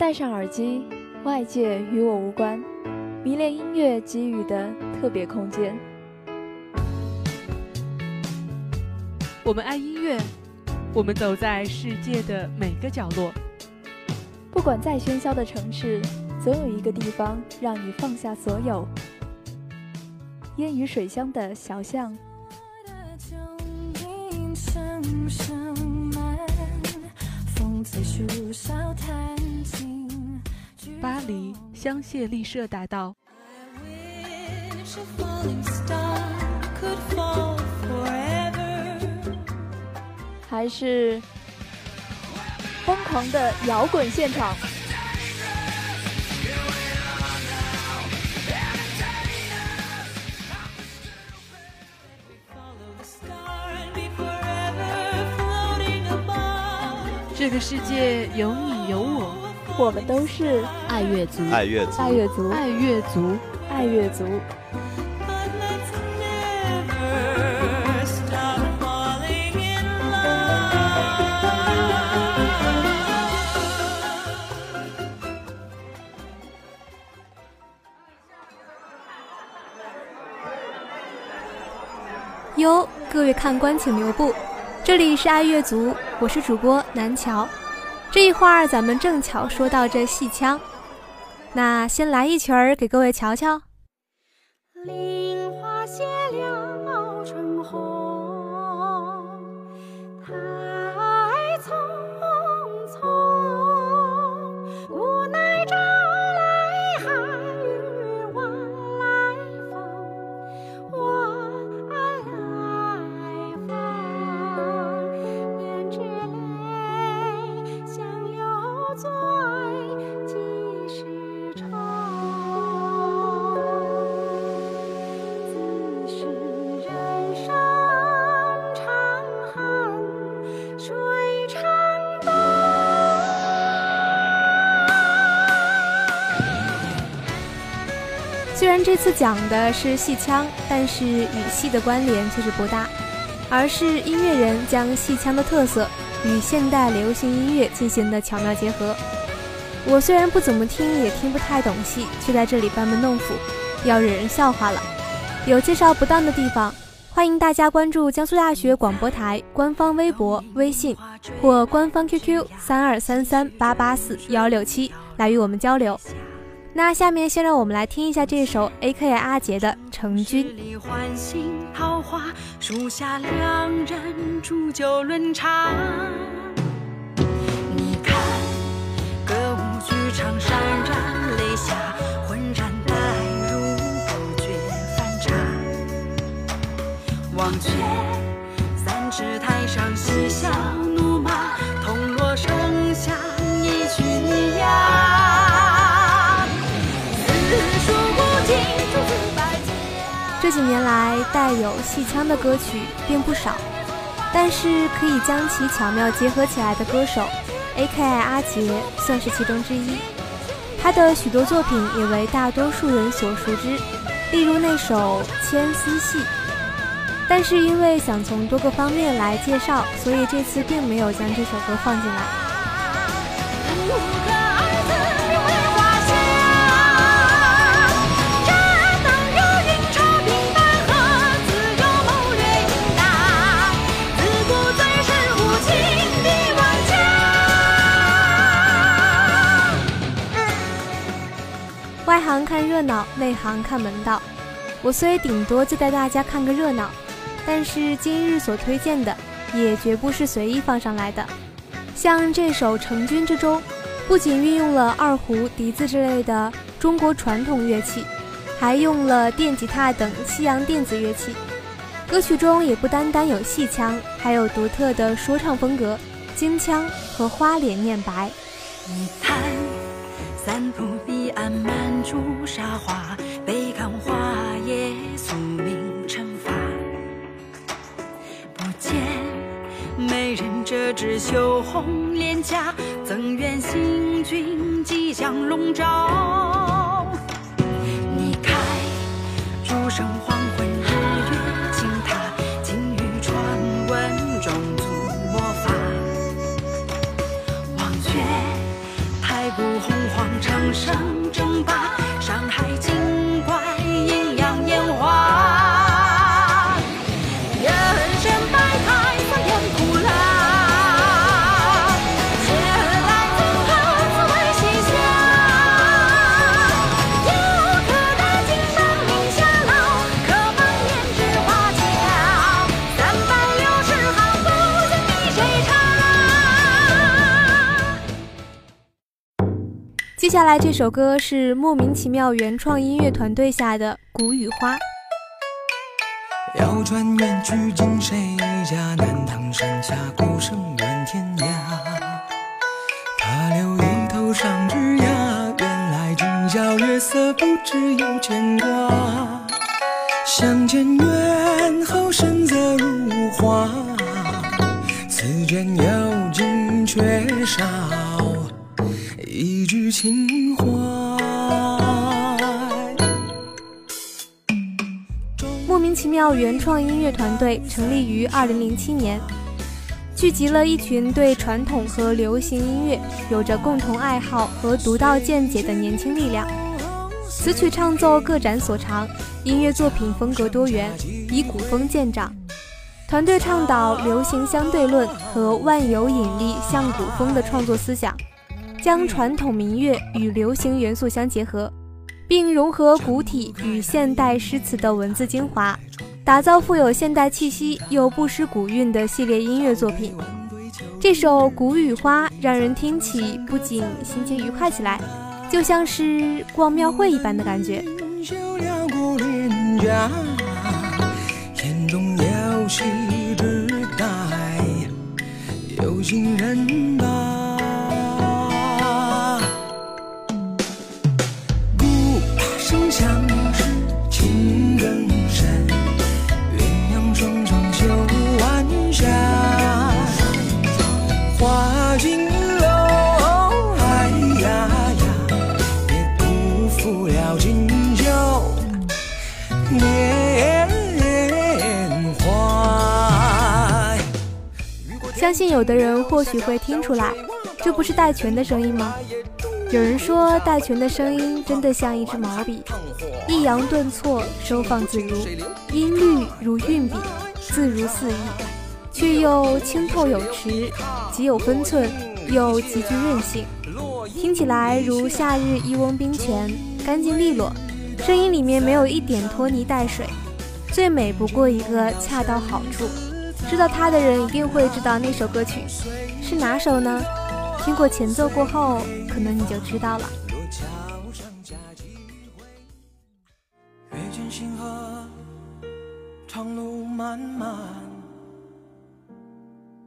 戴上耳机，外界与我无关，迷恋音乐给予的特别空间。我们爱音乐，我们走在世界的每个角落。不管再喧嚣的城市，总有一个地方让你放下所有。烟雨水乡的小巷。巴黎香榭丽舍大道，还是疯狂的摇滚现场。这个世界有你有我，我们都是爱乐族，爱乐族，爱乐族，爱乐族，爱乐族。哟，各位看官请留步，这里是爱乐族。我是主播南桥，这一会儿咱们正巧说到这戏腔，那先来一曲儿给各位瞧瞧。虽然这次讲的是戏腔，但是与戏的关联却是不大，而是音乐人将戏腔的特色与现代流行音乐进行的巧妙结合。我虽然不怎么听，也听不太懂戏，却在这里班门弄斧，要惹人笑话了。有介绍不当的地方，欢迎大家关注江苏大学广播台官方微博、微信或官方 QQ 三二三三八八四幺六七来与我们交流。那下面先让我们来听一下这首 A.K.A 阿杰的《成军》。桃花树下两人煮酒论茶。你看歌舞剧场潸然泪下，浑然带入不觉反差。忘却这几年来，带有戏腔的歌曲并不少，但是可以将其巧妙结合起来的歌手，A.K.I 阿杰算是其中之一。他的许多作品也为大多数人所熟知，例如那首《牵丝戏》。但是因为想从多个方面来介绍，所以这次并没有将这首歌放进来。外行看热闹，内行看门道。我虽顶多就带大家看个热闹，但是今日所推荐的也绝不是随意放上来的。像这首《成军》之中，不仅运用了二胡、笛子之类的中国传统乐器，还用了电吉他等西洋电子乐器。歌曲中也不单单有戏腔，还有独特的说唱风格、京腔和花脸念白。你看，三浦彼岸满珠沙华，北看花叶宿命惩罚。不见美人折枝羞红脸颊，怎愿新君即将笼罩。伤下来这首歌是莫名其妙原创音乐团队下的《谷雨花》。要转远去见谁家？南唐山下鼓声远天涯。他留一头上枝桠，原来今宵月色不知有牵挂。相见远后神色如花，此间有情却少情怀。莫名其妙原创音乐团队成立于2007年，聚集了一群对传统和流行音乐有着共同爱好和独到见解的年轻力量。词曲唱奏各展所长，音乐作品风格多元，以古风见长。团队倡导流行相对论和万有引力向古风的创作思想，将传统民乐与流行元素相结合。并融合古体与现代诗词的文字精华，打造富有现代气息又不失古韵的系列音乐作品。这首《谷雨花》让人听起不仅心情愉快起来，就像是逛庙会一般的感觉。有，情人吧。有的人或许会听出来，这不是戴荃的声音吗？有人说戴荃的声音真的像一支毛笔，抑扬顿挫，收放自如，音律如运笔，自如肆意，却又清透有持，极有分寸，又极具韧性，听起来如夏日一翁冰泉，干净利落，声音里面没有一点拖泥带水，最美不过一个恰到好处。知道他的人一定会知道那首歌曲是哪首呢？听过前奏过后，可能你就知道了。长路漫漫，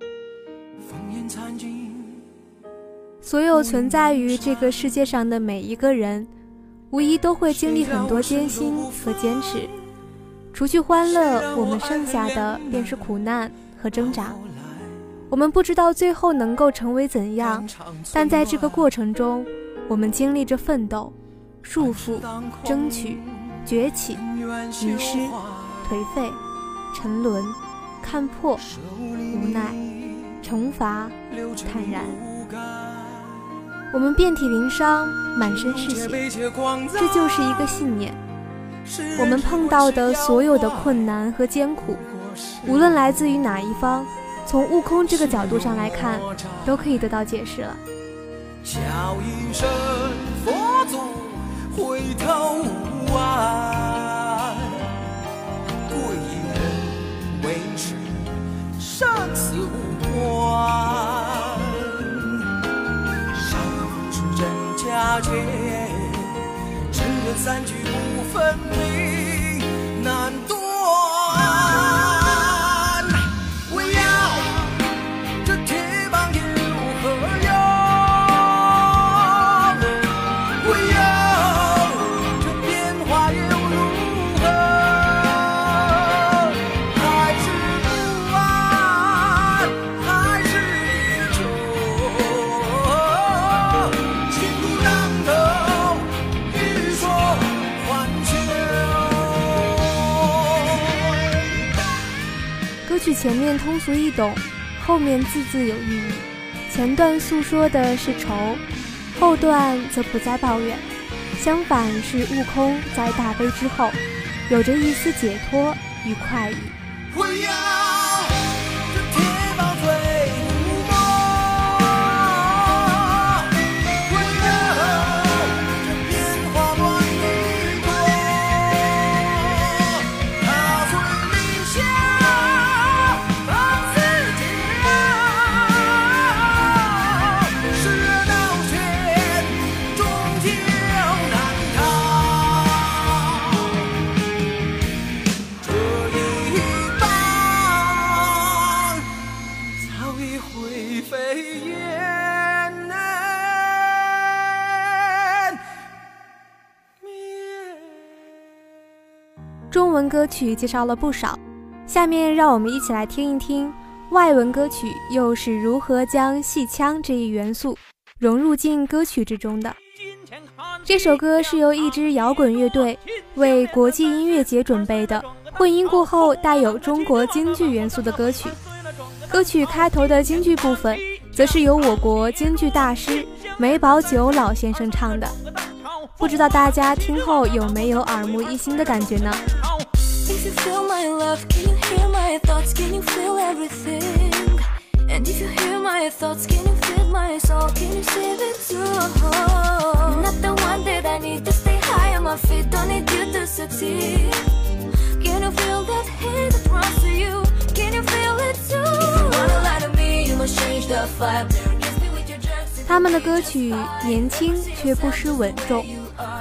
烽烟残尽。所有存在于这个世界上的每一个人，无疑都会经历很多艰辛和坚持。除去欢乐，我们剩下的便是苦难和挣扎。我们不知道最后能够成为怎样，但在这个过程中，我们经历着奋斗、束缚、争取、崛起、迷失、颓废、沉沦、看破、无奈、惩罚、坦然。我们遍体鳞伤，满身是血，这就是一个信念。我们碰到的所有的困难和艰苦，无论来自于哪一方，从悟空这个角度上来看，都可以得到解释了。叫一声佛祖，回头无岸。三聚不俗易懂，后面字字有寓意。前段诉说的是愁，后段则不再抱怨，相反是悟空在大悲之后，有着一丝解脱与快意。歌曲介绍了不少，下面让我们一起来听一听外文歌曲又是如何将戏腔这一元素融入进歌曲之中的。这首歌是由一支摇滚乐队为国际音乐节准备的，混音过后带有中国京剧元素的歌曲。歌曲开头的京剧部分，则是由我国京剧大师梅葆玖老先生唱的。不知道大家听后有没有耳目一新的感觉呢？他们的歌曲年轻却不失稳重。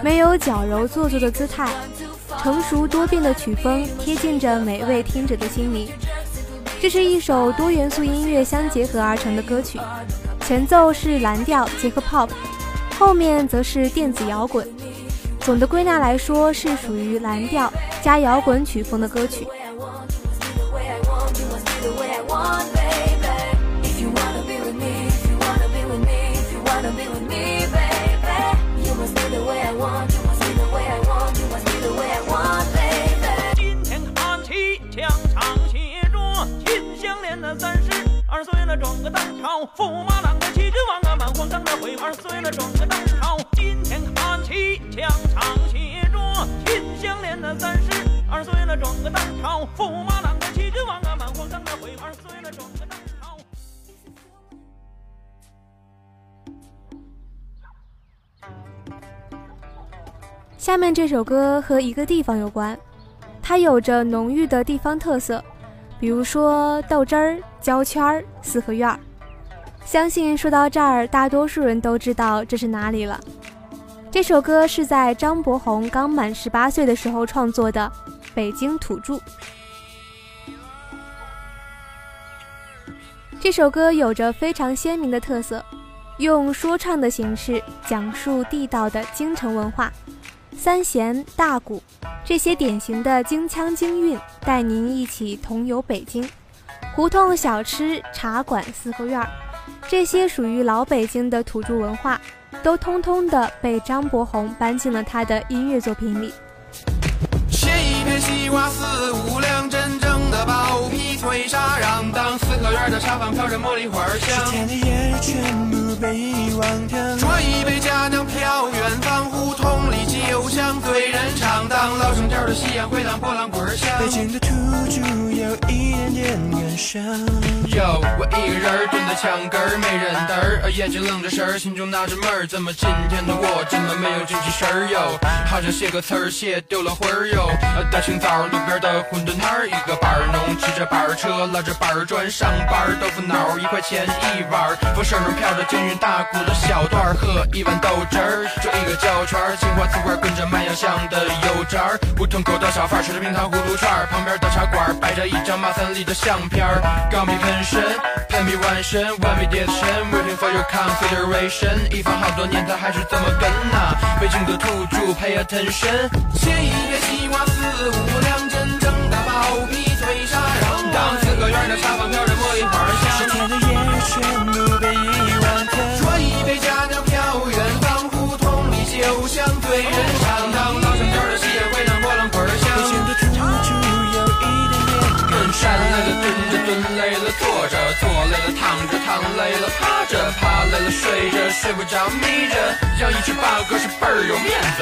没有矫揉做作的姿态，成熟多变的曲风贴近着每位听者的心灵。这是一首多元素音乐相结合而成的歌曲，前奏是蓝调结合 pop，后面则是电子摇滚。总的归纳来说，是属于蓝调加摇滚曲风的歌曲。下面这首歌和一个地方有关，它有着浓郁的地方特色。比如说豆汁儿、胶圈儿、四合院儿，相信说到这儿，大多数人都知道这是哪里了。这首歌是在张伯宏刚满十八岁的时候创作的《北京土著》。这首歌有着非常鲜明的特色，用说唱的形式讲述地道的京城文化。三弦大鼓，这些典型的京腔京韵，带您一起同游北京。胡同小吃、茶馆、四合院，这些属于老北京的土著文化，都通通的被张伯宏搬进了他的音乐作品里。瓜四五两，真正的包皮脆沙瓤。当四合院的茶坊飘着茉莉花香，天的夜全部被遗忘掉。端一杯佳酿飘远方，胡同里酒香醉人肠。当老生调的夕阳回荡波浪滚响，北京的不住有一点点感伤。哟，我一个人蹲在墙根儿，没人搭儿，眼睛愣着神儿，心中纳着闷儿，怎么今天的我这么没有精气神儿哟？好像写个词儿写丢了魂儿哟。大清早路边的馄饨摊儿，一个板儿农骑着板儿车，拉着板儿砖上班儿，豆腐脑一块钱一碗儿，风声中飘着京韵大鼓的小段儿，喝一碗豆汁儿，就一个胶圈儿，青花瓷罐跟着麦芽香的油渣儿，胡同口的小贩吃着冰糖葫芦串儿，旁边的茶馆摆着一张马三立的相片儿，钢笔喷身，喷笔完身，完美叠神，waiting for your consideration，一放好多年他还是这么跟呐，北京的土著 pay attention，切一片西瓜四五两，着，坐累了躺着，躺累了趴着，趴累了睡着，睡不着眯着。放歌是倍儿有面子。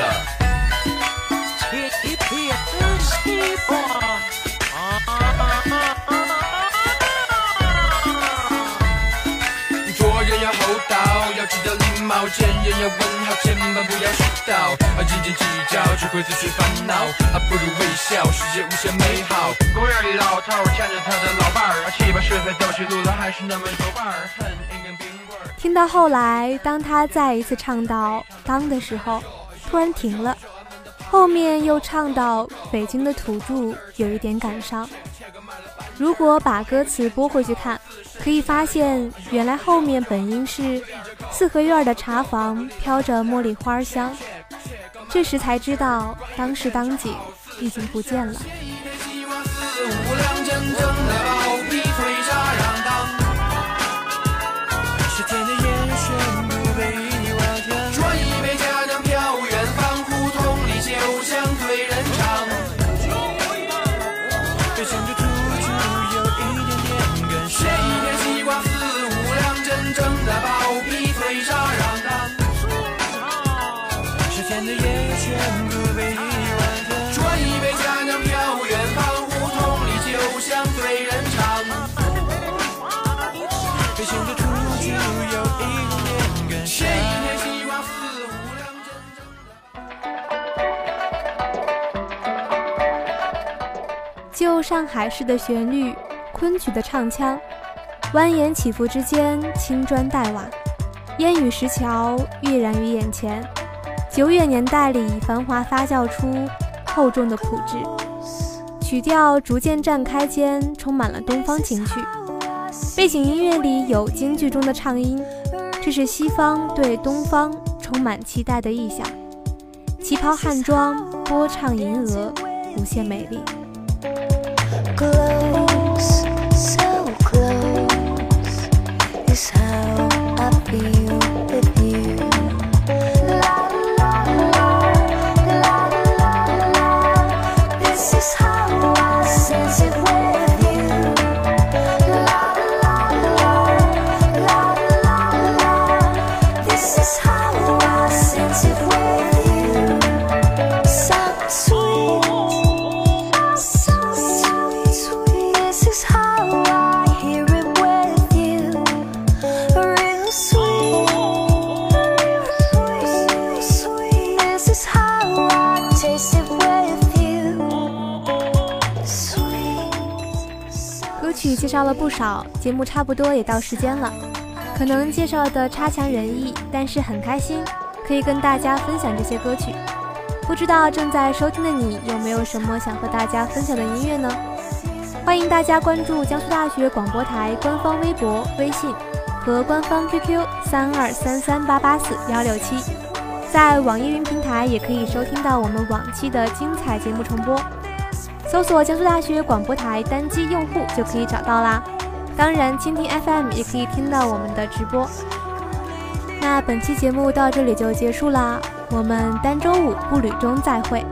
做人要厚道，要知道礼貌，见人要问好，千万不要迟到。啊，斤斤计较只会自寻烦恼，啊，不如微笑，世界无限美好。公园里老头牵着他的老伴儿，啊，七八十岁走起路来还是那么有范儿，恨一根冰棍儿。听到后来，当他再一次唱到“当”的时候，突然停了，后面又唱到“北京的土著”，有一点感伤。如果把歌词拨回去看，可以发现原来后面本应是“四合院的茶房飘着茉莉花香”，这时才知道当时当景已经不见了。上海市的旋律，昆曲的唱腔，蜿蜒起伏之间，青砖黛瓦，烟雨石桥跃然于眼前。久远年代里，繁华发酵出厚重的朴质，曲调逐渐绽开间，充满了东方情趣。背景音乐里有京剧中的唱音，这是西方对东方充满期待的意象。旗袍汉装，波唱银娥，无限美丽。Close, so close. Is 绍了不少，节目差不多也到时间了，可能介绍的差强人意，但是很开心，可以跟大家分享这些歌曲。不知道正在收听的你有没有什么想和大家分享的音乐呢？欢迎大家关注江苏大学广播台官方微博、微信和官方 QQ 三二三三八八四幺六七，在网易云平台也可以收听到我们往期的精彩节目重播。搜索江苏大学广播台单机用户就可以找到啦。当然，蜻蜓 FM 也可以听到我们的直播。那本期节目到这里就结束啦，我们单周五步履中再会。